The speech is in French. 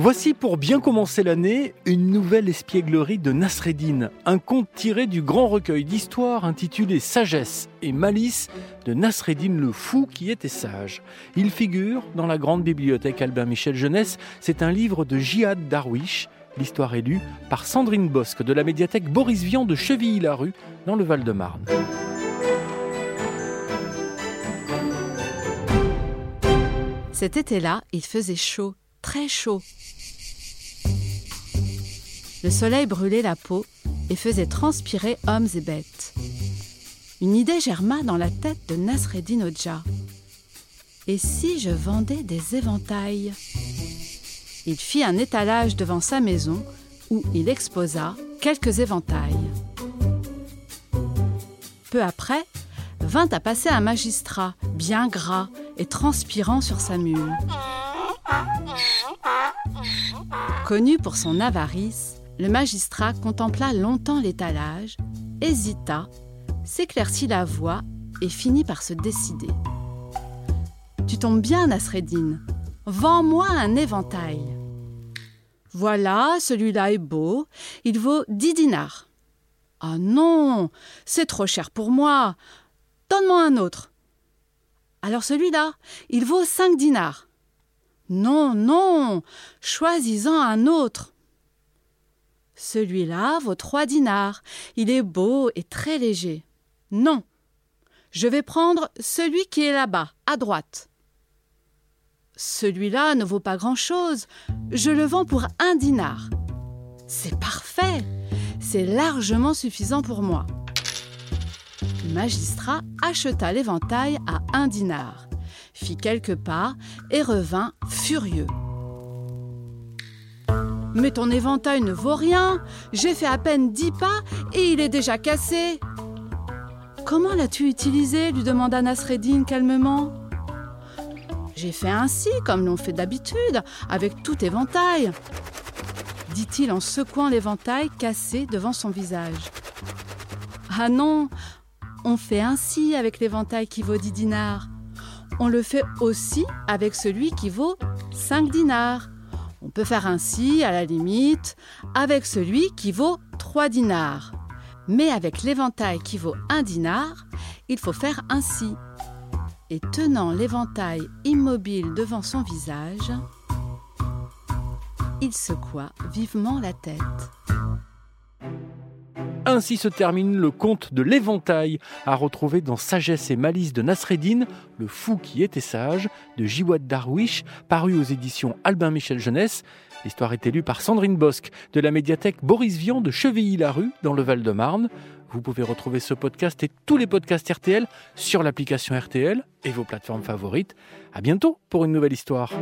Voici pour bien commencer l'année une nouvelle espièglerie de Nasreddin, un conte tiré du grand recueil d'histoires intitulé Sagesse et malice de Nasreddin le fou qui était sage. Il figure dans la grande bibliothèque Albin Michel Jeunesse. C'est un livre de Jihad Darwish. L'histoire est lue par Sandrine Bosque de la médiathèque Boris Vian de Chevilly-la-Rue dans le Val-de-Marne. Cet été-là, il faisait chaud, très chaud. Le soleil brûlait la peau et faisait transpirer hommes et bêtes. Une idée germa dans la tête de Nasreddin Hodja. Et si je vendais des éventails? Il fit un étalage devant sa maison où il exposa quelques éventails. Peu après, vint à passer un magistrat, bien gras et transpirant sur sa mule. Connu pour son avarice, le magistrat contempla longtemps l'étalage, hésita, s'éclaircit la voix et finit par se décider. Tu tombes bien, Nasreddin. Vends-moi un éventail. Voilà, celui-là est beau. Il vaut dix dinars. Ah non, c'est trop cher pour moi. Donne-moi un autre. Alors celui-là, il vaut cinq dinars. Non, non, choisis-en un autre. Celui-là vaut trois dinars. Il est beau et très léger. Non. Je vais prendre celui qui est là-bas, à droite. Celui-là ne vaut pas grand-chose. Je le vends pour un dinar. C'est parfait. C'est largement suffisant pour moi. Le magistrat acheta l'éventail à un dinar, fit quelques pas et revint furieux. Mais ton éventail ne vaut rien. J'ai fait à peine dix pas et il est déjà cassé. Comment l'as-tu utilisé? lui demanda Nasreddin calmement. J'ai fait ainsi, comme l'on fait d'habitude, avec tout éventail, dit-il en secouant l'éventail cassé devant son visage. Ah non, on fait ainsi avec l'éventail qui vaut dix dinars. On le fait aussi avec celui qui vaut cinq dinars. On peut faire ainsi, à la limite, avec celui qui vaut 3 dinars. Mais avec l'éventail qui vaut 1 dinar, il faut faire ainsi. Et tenant l'éventail immobile devant son visage, il secoua vivement la tête. Ainsi se termine le conte de l'éventail, à retrouver dans Sagesse et malice de Nasreddin, le fou qui était sage, de Jiwad Darwish, paru aux éditions Albin Michel Jeunesse. L'histoire est élue par Sandrine Bosque de la médiathèque Boris Vian de Chevilly-la-Rue, dans le Val-de-Marne. Vous pouvez retrouver ce podcast et tous les podcasts RTL sur l'application RTL et vos plateformes favorites. À bientôt pour une nouvelle histoire.